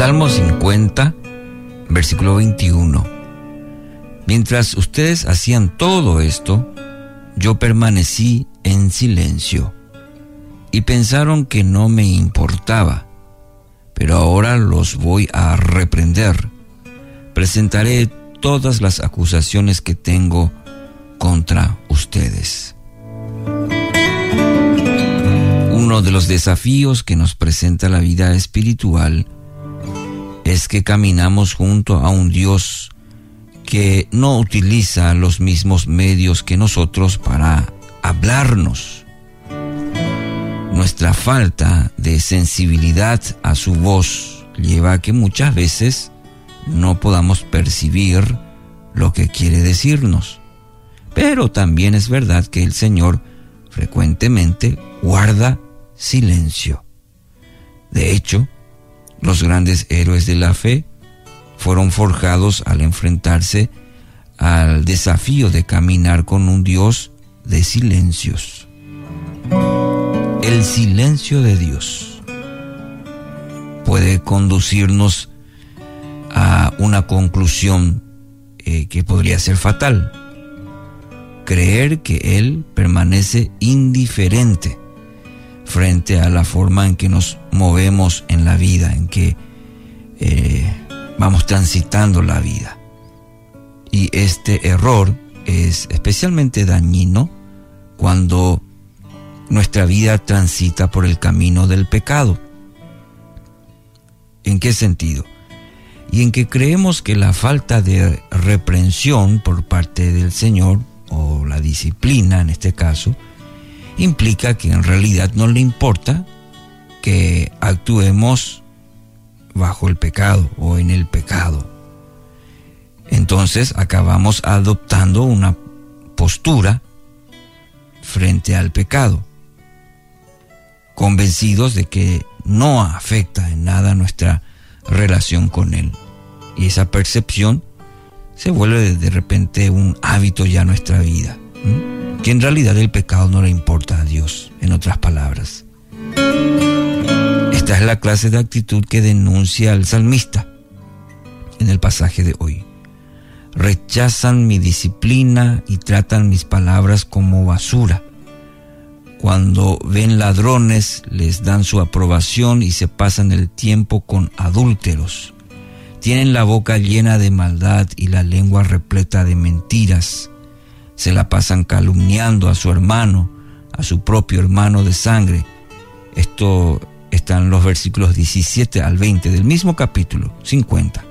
Salmo 50, versículo 21. Mientras ustedes hacían todo esto, yo permanecí en silencio y pensaron que no me importaba, pero ahora los voy a reprender. Presentaré todas las acusaciones que tengo contra ustedes. Uno de los desafíos que nos presenta la vida espiritual es que caminamos junto a un Dios que no utiliza los mismos medios que nosotros para hablarnos. Nuestra falta de sensibilidad a su voz lleva a que muchas veces no podamos percibir lo que quiere decirnos. Pero también es verdad que el Señor frecuentemente guarda silencio. De hecho, los grandes héroes de la fe fueron forjados al enfrentarse al desafío de caminar con un Dios de silencios. El silencio de Dios puede conducirnos a una conclusión eh, que podría ser fatal. Creer que Él permanece indiferente frente a la forma en que nos movemos en la vida, en que eh, vamos transitando la vida. Y este error es especialmente dañino cuando nuestra vida transita por el camino del pecado. ¿En qué sentido? Y en que creemos que la falta de reprensión por parte del Señor, o la disciplina en este caso, implica que en realidad no le importa que actuemos bajo el pecado o en el pecado. Entonces acabamos adoptando una postura frente al pecado, convencidos de que no afecta en nada nuestra relación con Él. Y esa percepción se vuelve de repente un hábito ya en nuestra vida que en realidad el pecado no le importa a Dios, en otras palabras. Esta es la clase de actitud que denuncia el salmista en el pasaje de hoy. Rechazan mi disciplina y tratan mis palabras como basura. Cuando ven ladrones les dan su aprobación y se pasan el tiempo con adúlteros. Tienen la boca llena de maldad y la lengua repleta de mentiras se la pasan calumniando a su hermano, a su propio hermano de sangre. Esto está en los versículos 17 al 20 del mismo capítulo 50.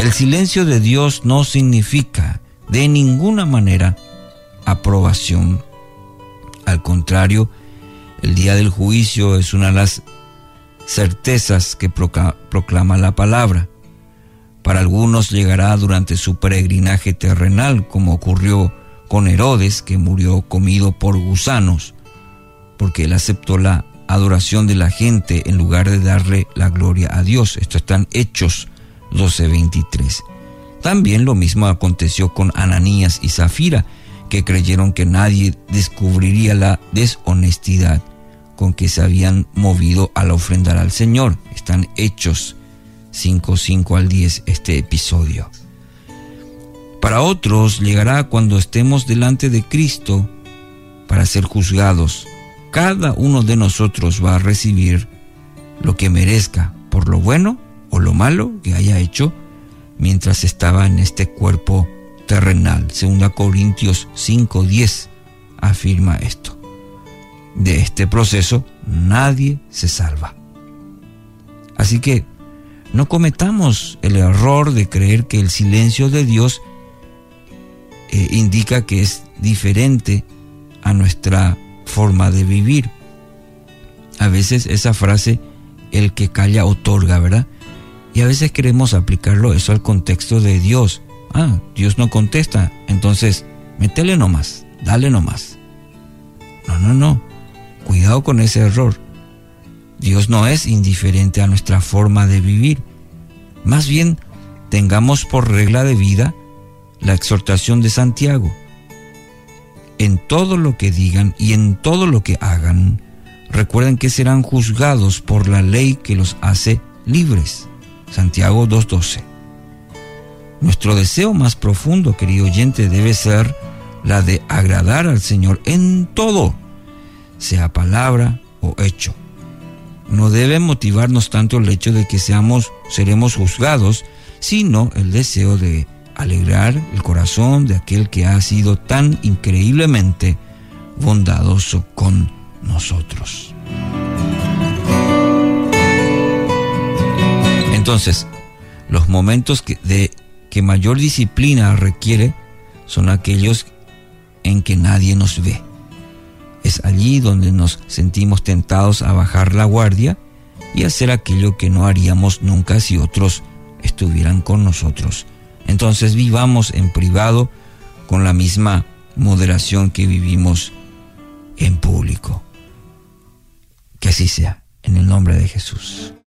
El silencio de Dios no significa de ninguna manera aprobación. Al contrario, el día del juicio es una de las certezas que proclama la palabra. Para algunos llegará durante su peregrinaje terrenal, como ocurrió con Herodes, que murió comido por gusanos, porque él aceptó la adoración de la gente en lugar de darle la gloria a Dios. Esto están Hechos 12:23. También lo mismo aconteció con Ananías y Zafira, que creyeron que nadie descubriría la deshonestidad con que se habían movido al ofrendar al Señor. Están Hechos 5, 5 al 10 este episodio. Para otros llegará cuando estemos delante de Cristo para ser juzgados. Cada uno de nosotros va a recibir lo que merezca por lo bueno o lo malo que haya hecho mientras estaba en este cuerpo terrenal. 2 Corintios 5:10 afirma esto. De este proceso nadie se salva. Así que no cometamos el error de creer que el silencio de Dios eh, indica que es diferente a nuestra forma de vivir. A veces esa frase, el que calla otorga, ¿verdad? Y a veces queremos aplicarlo eso al contexto de Dios. Ah, Dios no contesta, entonces métele nomás, dale nomás. No, no, no. Cuidado con ese error. Dios no es indiferente a nuestra forma de vivir. Más bien, tengamos por regla de vida la exhortación de Santiago. En todo lo que digan y en todo lo que hagan, recuerden que serán juzgados por la ley que los hace libres. Santiago 2.12. Nuestro deseo más profundo, querido oyente, debe ser la de agradar al Señor en todo, sea palabra o hecho. No debe motivarnos tanto el hecho de que seamos, seremos juzgados, sino el deseo de alegrar el corazón de aquel que ha sido tan increíblemente bondadoso con nosotros. Entonces, los momentos que, de, que mayor disciplina requiere son aquellos en que nadie nos ve. Es allí donde nos sentimos tentados a bajar la guardia y hacer aquello que no haríamos nunca si otros estuvieran con nosotros. Entonces vivamos en privado con la misma moderación que vivimos en público. Que así sea, en el nombre de Jesús.